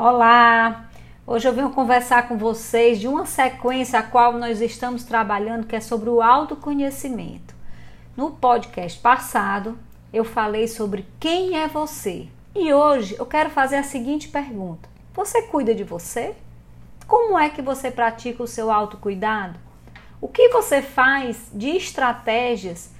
Olá! Hoje eu venho conversar com vocês de uma sequência a qual nós estamos trabalhando, que é sobre o autoconhecimento. No podcast passado, eu falei sobre quem é você. E hoje eu quero fazer a seguinte pergunta: Você cuida de você? Como é que você pratica o seu autocuidado? O que você faz de estratégias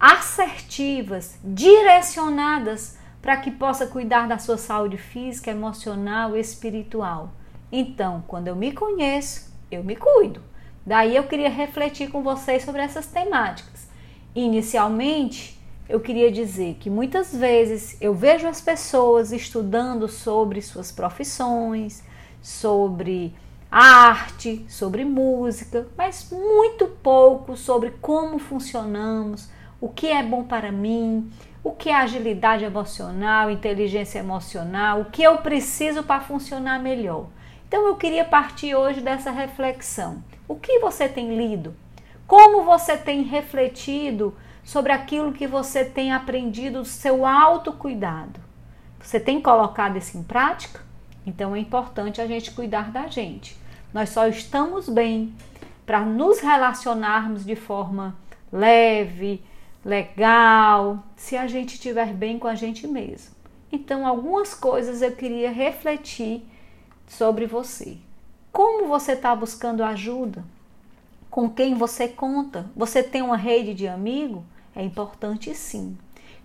assertivas, direcionadas para que possa cuidar da sua saúde física, emocional e espiritual. Então, quando eu me conheço, eu me cuido. Daí eu queria refletir com vocês sobre essas temáticas. Inicialmente, eu queria dizer que muitas vezes eu vejo as pessoas estudando sobre suas profissões, sobre arte, sobre música, mas muito pouco sobre como funcionamos, o que é bom para mim, o que é agilidade emocional, inteligência emocional, o que eu preciso para funcionar melhor. Então eu queria partir hoje dessa reflexão. O que você tem lido? Como você tem refletido sobre aquilo que você tem aprendido do seu autocuidado? Você tem colocado isso em prática? Então é importante a gente cuidar da gente. Nós só estamos bem para nos relacionarmos de forma leve, legal, se a gente estiver bem com a gente mesmo. Então, algumas coisas eu queria refletir sobre você. Como você está buscando ajuda? Com quem você conta? Você tem uma rede de amigo? É importante sim.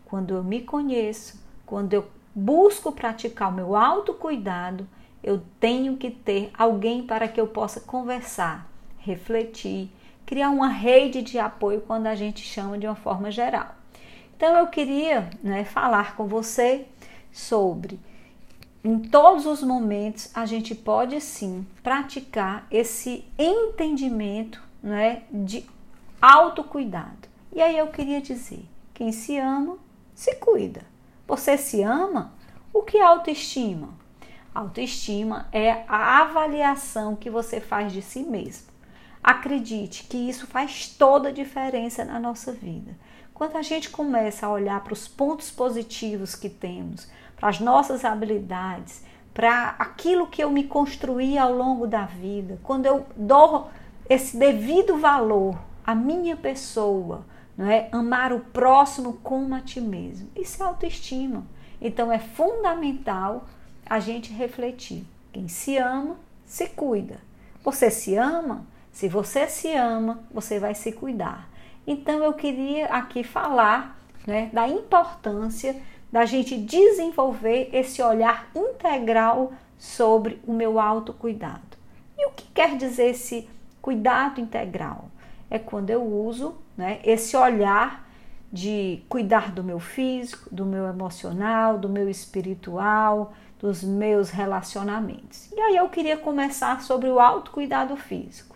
Quando eu me conheço, quando eu busco praticar o meu autocuidado, eu tenho que ter alguém para que eu possa conversar, refletir, criar uma rede de apoio quando a gente chama de uma forma geral. Então eu queria né, falar com você sobre em todos os momentos a gente pode sim praticar esse entendimento né, de autocuidado. E aí eu queria dizer: quem se ama, se cuida. Você se ama? O que é autoestima? Autoestima é a avaliação que você faz de si mesmo. Acredite que isso faz toda a diferença na nossa vida. Quando a gente começa a olhar para os pontos positivos que temos, para as nossas habilidades, para aquilo que eu me construí ao longo da vida, quando eu dou esse devido valor à minha pessoa, não é? Amar o próximo como a ti mesmo. Isso é autoestima. Então é fundamental a gente refletir. Quem se ama, se cuida. Você se ama? Se você se ama, você vai se cuidar. Então eu queria aqui falar né, da importância da gente desenvolver esse olhar integral sobre o meu autocuidado. E o que quer dizer esse cuidado integral? É quando eu uso né, esse olhar de cuidar do meu físico, do meu emocional, do meu espiritual, dos meus relacionamentos. E aí eu queria começar sobre o autocuidado físico.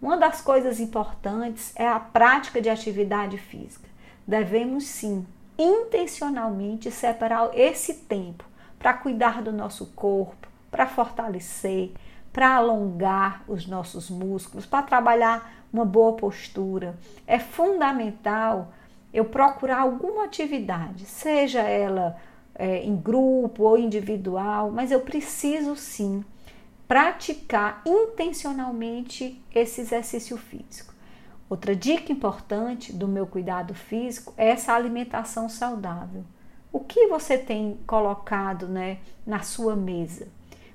Uma das coisas importantes é a prática de atividade física. Devemos sim, intencionalmente separar esse tempo para cuidar do nosso corpo, para fortalecer, para alongar os nossos músculos, para trabalhar uma boa postura. É fundamental eu procurar alguma atividade, seja ela é, em grupo ou individual, mas eu preciso sim praticar intencionalmente esse exercício físico. Outra dica importante do meu cuidado físico é essa alimentação saudável. O que você tem colocado né, na sua mesa?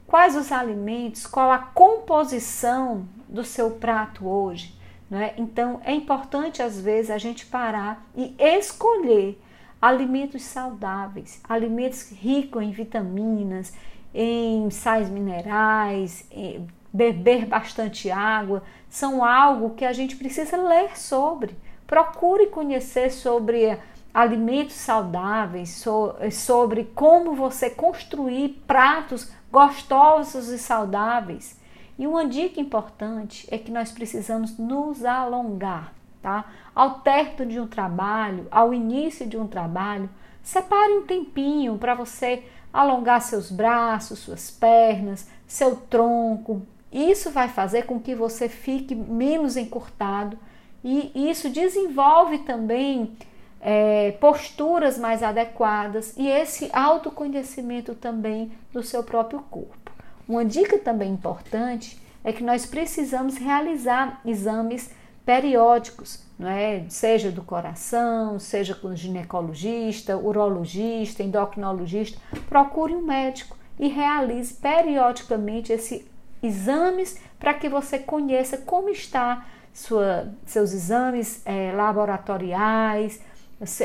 Quais os alimentos? Qual a composição do seu prato hoje? Né? Então é importante às vezes a gente parar e escolher alimentos saudáveis, alimentos ricos em vitaminas, em sais minerais, em beber bastante água, são algo que a gente precisa ler sobre. Procure conhecer sobre alimentos saudáveis, sobre como você construir pratos gostosos e saudáveis. E uma dica importante é que nós precisamos nos alongar, tá? Ao término de um trabalho, ao início de um trabalho, separe um tempinho para você alongar seus braços, suas pernas, seu tronco. Isso vai fazer com que você fique menos encurtado e isso desenvolve também é, posturas mais adequadas e esse autoconhecimento também do seu próprio corpo. Uma dica também importante é que nós precisamos realizar exames periódicos, não é? Seja do coração, seja com ginecologista, urologista, endocrinologista, procure um médico e realize periodicamente esses exames para que você conheça como está sua, seus exames é, laboratoriais,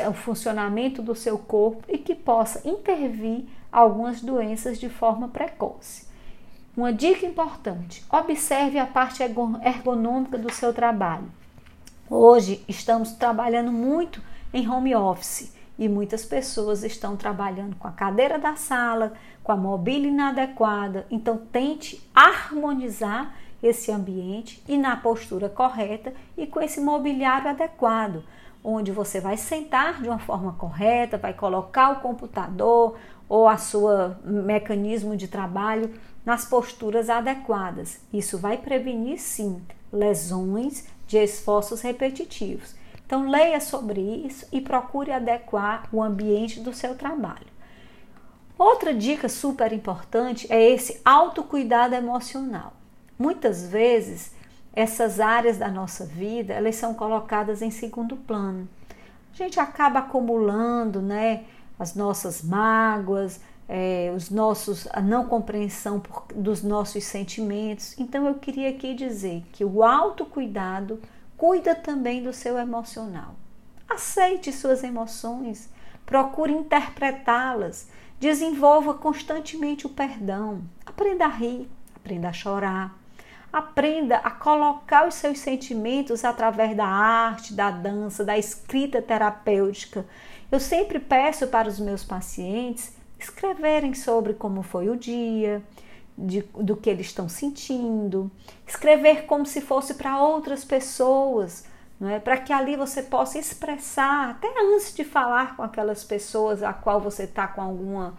o funcionamento do seu corpo e que possa intervir algumas doenças de forma precoce. Uma dica importante: observe a parte ergonômica do seu trabalho. Hoje estamos trabalhando muito em home office e muitas pessoas estão trabalhando com a cadeira da sala, com a mobília inadequada. Então, tente harmonizar esse ambiente e na postura correta e com esse mobiliário adequado, onde você vai sentar de uma forma correta, vai colocar o computador ou a sua mecanismo de trabalho nas posturas adequadas. Isso vai prevenir sim lesões de esforços repetitivos. Então leia sobre isso e procure adequar o ambiente do seu trabalho. Outra dica super importante é esse autocuidado emocional. Muitas vezes essas áreas da nossa vida, elas são colocadas em segundo plano. A gente acaba acumulando, né, as nossas mágoas, é, os nossos a não compreensão por, dos nossos sentimentos. Então eu queria aqui dizer que o autocuidado cuida também do seu emocional. Aceite suas emoções, procure interpretá-las, desenvolva constantemente o perdão, aprenda a rir, aprenda a chorar, aprenda a colocar os seus sentimentos através da arte, da dança, da escrita terapêutica. Eu sempre peço para os meus pacientes escreverem sobre como foi o dia, de, do que eles estão sentindo, escrever como se fosse para outras pessoas, não é? para que ali você possa expressar, até antes de falar com aquelas pessoas a qual você está com algum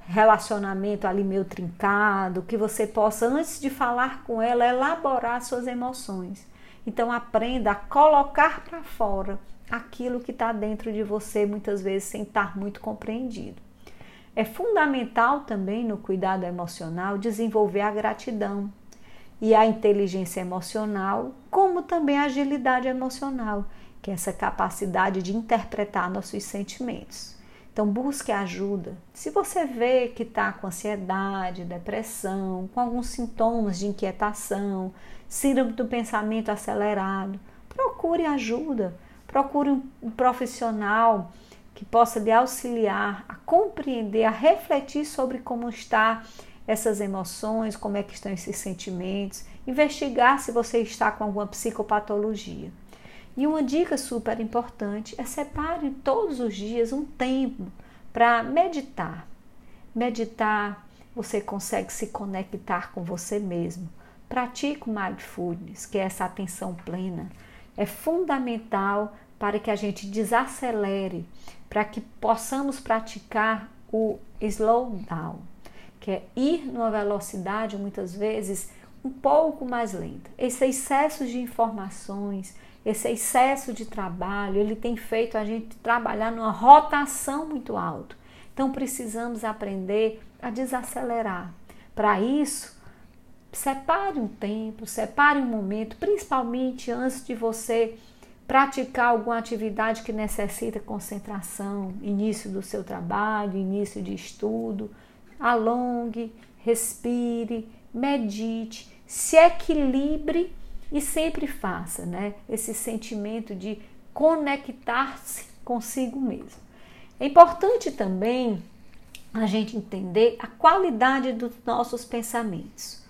relacionamento ali meio trincado, que você possa, antes de falar com ela, elaborar suas emoções. Então aprenda a colocar para fora aquilo que está dentro de você, muitas vezes sem estar muito compreendido. É fundamental também no cuidado emocional desenvolver a gratidão e a inteligência emocional, como também a agilidade emocional, que é essa capacidade de interpretar nossos sentimentos. Então, busque ajuda. Se você vê que está com ansiedade, depressão, com alguns sintomas de inquietação, síndrome do pensamento acelerado, procure ajuda. Procure um profissional que possa lhe auxiliar a compreender, a refletir sobre como está essas emoções, como é que estão esses sentimentos, investigar se você está com alguma psicopatologia. E uma dica super importante é separe todos os dias um tempo para meditar. Meditar, você consegue se conectar com você mesmo. Pratique o mindfulness, que é essa atenção plena. É fundamental para que a gente desacelere, para que possamos praticar o slow down, que é ir numa velocidade muitas vezes um pouco mais lenta. Esse excesso de informações, esse excesso de trabalho, ele tem feito a gente trabalhar numa rotação muito alta. Então precisamos aprender a desacelerar. Para isso, separe um tempo, separe um momento, principalmente antes de você praticar alguma atividade que necessita concentração, início do seu trabalho, início de estudo, alongue, respire, medite, se equilibre e sempre faça, né? Esse sentimento de conectar-se consigo mesmo. É importante também a gente entender a qualidade dos nossos pensamentos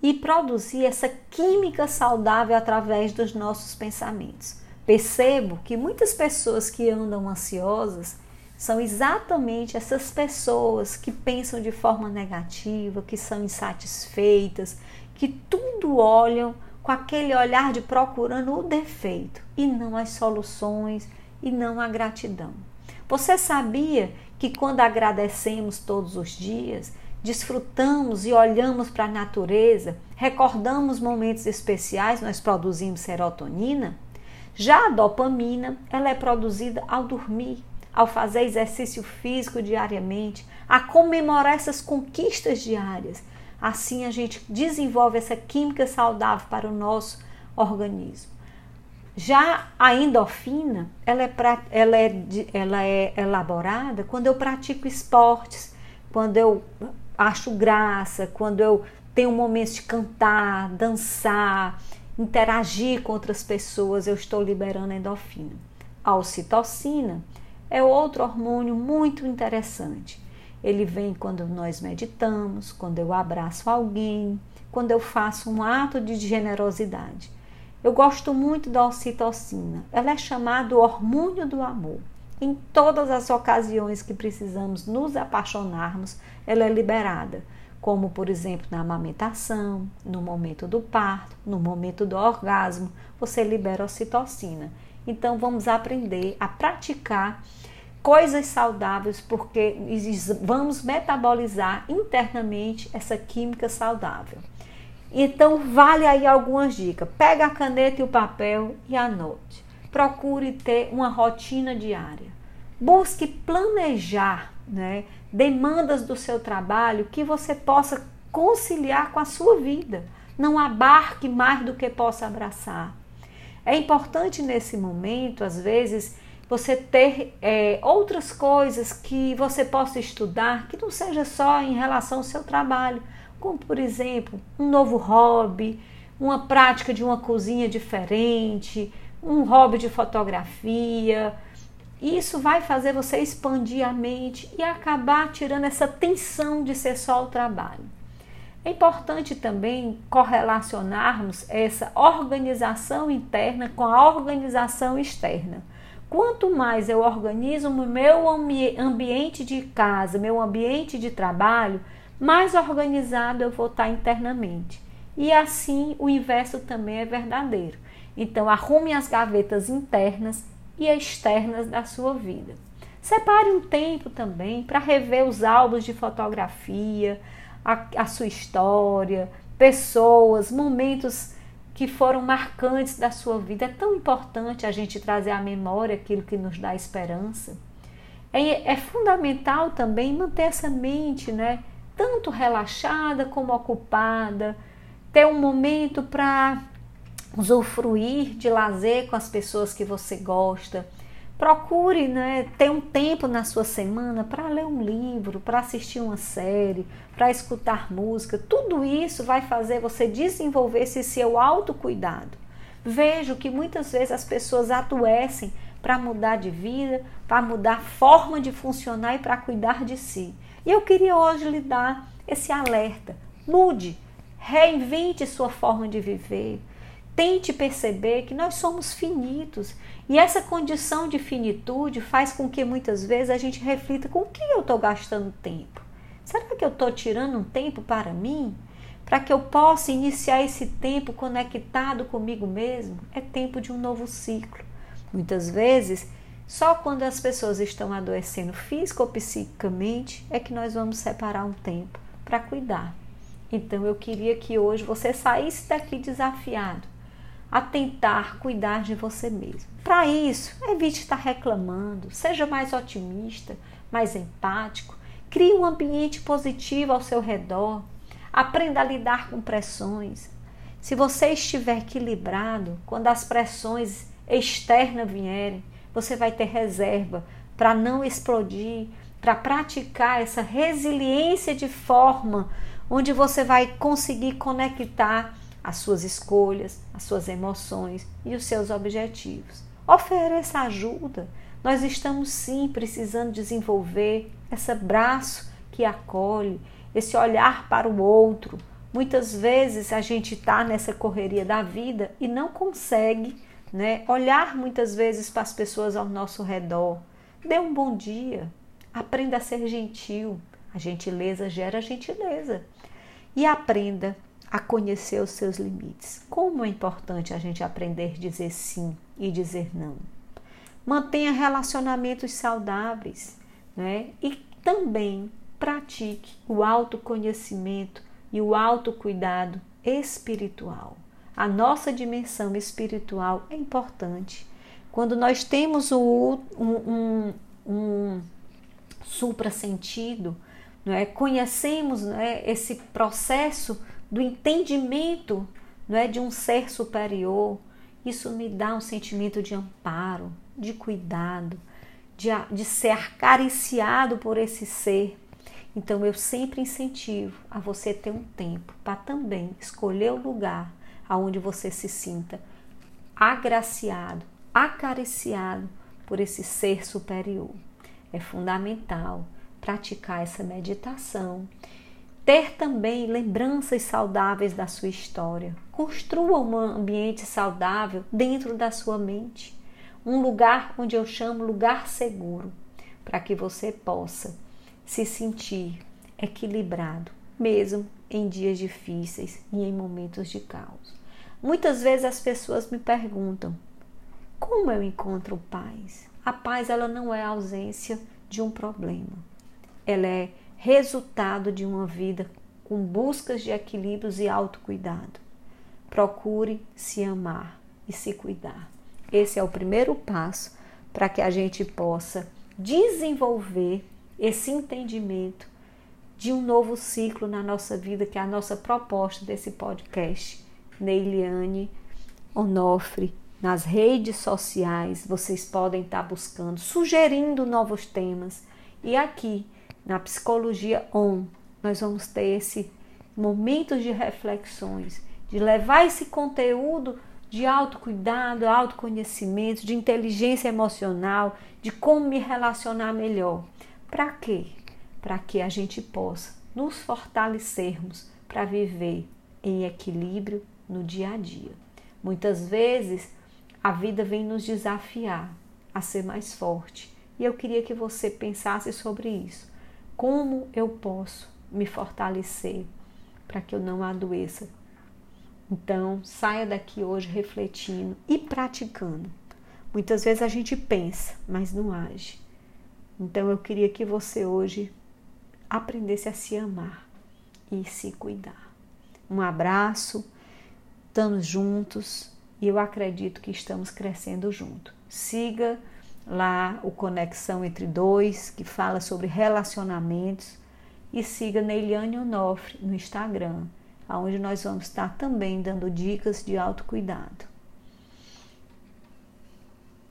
e produzir essa química saudável através dos nossos pensamentos percebo que muitas pessoas que andam ansiosas são exatamente essas pessoas que pensam de forma negativa, que são insatisfeitas, que tudo olham com aquele olhar de procurando o defeito e não as soluções e não a gratidão. Você sabia que quando agradecemos todos os dias, desfrutamos e olhamos para a natureza, recordamos momentos especiais, nós produzimos serotonina? Já a dopamina, ela é produzida ao dormir, ao fazer exercício físico diariamente, a comemorar essas conquistas diárias. Assim a gente desenvolve essa química saudável para o nosso organismo. Já a endorfina, ela é, ela, é, ela é elaborada quando eu pratico esportes, quando eu acho graça, quando eu tenho momentos de cantar, dançar, interagir com outras pessoas, eu estou liberando endorfina. A ocitocina é outro hormônio muito interessante. Ele vem quando nós meditamos, quando eu abraço alguém, quando eu faço um ato de generosidade. Eu gosto muito da ocitocina. Ela é chamada hormônio do amor. Em todas as ocasiões que precisamos nos apaixonarmos, ela é liberada, como por exemplo na amamentação, no momento do parto, no momento do orgasmo, você libera ocitocina. Então vamos aprender a praticar coisas saudáveis porque vamos metabolizar internamente essa química saudável. Então vale aí algumas dicas. Pega a caneta e o papel e anote. Procure ter uma rotina diária. Busque planejar, né, demandas do seu trabalho que você possa conciliar com a sua vida. Não abarque mais do que possa abraçar. É importante nesse momento, às vezes, você ter é, outras coisas que você possa estudar que não seja só em relação ao seu trabalho, como por exemplo um novo hobby, uma prática de uma cozinha diferente, um hobby de fotografia. Isso vai fazer você expandir a mente e acabar tirando essa tensão de ser só o trabalho. É importante também correlacionarmos essa organização interna com a organização externa. Quanto mais eu organizo o meu ambiente de casa, meu ambiente de trabalho, mais organizado eu vou estar internamente. E assim o inverso também é verdadeiro. Então, arrume as gavetas internas e externas da sua vida. Separe um tempo também para rever os álbuns de fotografia, a, a sua história, pessoas, momentos que foram marcantes da sua vida. É tão importante a gente trazer à memória aquilo que nos dá esperança. É, é fundamental também manter essa mente, né? Tanto relaxada como ocupada, ter um momento para usufruir de lazer com as pessoas que você gosta, Procure né, ter um tempo na sua semana para ler um livro, para assistir uma série, para escutar música. Tudo isso vai fazer você desenvolver esse seu autocuidado. Vejo que muitas vezes as pessoas adoecem para mudar de vida, para mudar forma de funcionar e para cuidar de si. E eu queria hoje lhe dar esse alerta. Mude, reinvente sua forma de viver. Tente perceber que nós somos finitos e essa condição de finitude faz com que muitas vezes a gente reflita com o que eu estou gastando tempo. Será que eu estou tirando um tempo para mim? Para que eu possa iniciar esse tempo conectado comigo mesmo? É tempo de um novo ciclo. Muitas vezes, só quando as pessoas estão adoecendo físico ou psiquicamente é que nós vamos separar um tempo para cuidar. Então eu queria que hoje você saísse daqui desafiado a tentar cuidar de você mesmo. Para isso, evite estar reclamando, seja mais otimista, mais empático, crie um ambiente positivo ao seu redor, aprenda a lidar com pressões. Se você estiver equilibrado, quando as pressões externas vierem, você vai ter reserva para não explodir, para praticar essa resiliência de forma onde você vai conseguir conectar as suas escolhas, as suas emoções e os seus objetivos. Ofereça ajuda. Nós estamos sim precisando desenvolver esse braço que acolhe, esse olhar para o outro. Muitas vezes a gente está nessa correria da vida e não consegue né, olhar muitas vezes para as pessoas ao nosso redor. Dê um bom dia, aprenda a ser gentil. A gentileza gera gentileza. E aprenda a conhecer os seus limites. Como é importante a gente aprender a dizer sim e dizer não. Mantenha relacionamentos saudáveis, né? E também pratique o autoconhecimento e o autocuidado espiritual. A nossa dimensão espiritual é importante. Quando nós temos o, um, um, um supra-sentido, não é? Conhecemos não é, esse processo do entendimento não é, de um ser superior. Isso me dá um sentimento de amparo, de cuidado, de, de ser acariciado por esse ser. Então eu sempre incentivo a você ter um tempo para também escolher o lugar aonde você se sinta agraciado, acariciado por esse ser superior. É fundamental praticar essa meditação, ter também lembranças saudáveis da sua história. Construa um ambiente saudável dentro da sua mente, um lugar onde eu chamo lugar seguro, para que você possa se sentir equilibrado, mesmo em dias difíceis e em momentos de caos. Muitas vezes as pessoas me perguntam: como eu encontro paz? A paz ela não é ausência de um problema. Ela é resultado de uma vida com buscas de equilíbrios e autocuidado. Procure se amar e se cuidar. Esse é o primeiro passo para que a gente possa desenvolver esse entendimento de um novo ciclo na nossa vida, que é a nossa proposta desse podcast. Neiliane Onofre nas redes sociais, vocês podem estar buscando, sugerindo novos temas. E aqui, na Psicologia On, nós vamos ter esse momentos de reflexões, de levar esse conteúdo de autocuidado, autoconhecimento, de inteligência emocional, de como me relacionar melhor. Para quê? Para que a gente possa nos fortalecermos para viver em equilíbrio no dia a dia. Muitas vezes a vida vem nos desafiar a ser mais forte. E eu queria que você pensasse sobre isso. Como eu posso me fortalecer para que eu não adoeça? Então, saia daqui hoje refletindo e praticando. Muitas vezes a gente pensa, mas não age. Então, eu queria que você hoje aprendesse a se amar e se cuidar. Um abraço, estamos juntos e eu acredito que estamos crescendo junto. Siga lá o Conexão Entre Dois, que fala sobre relacionamentos, e siga Neiliane Onofre no Instagram, onde nós vamos estar também dando dicas de autocuidado.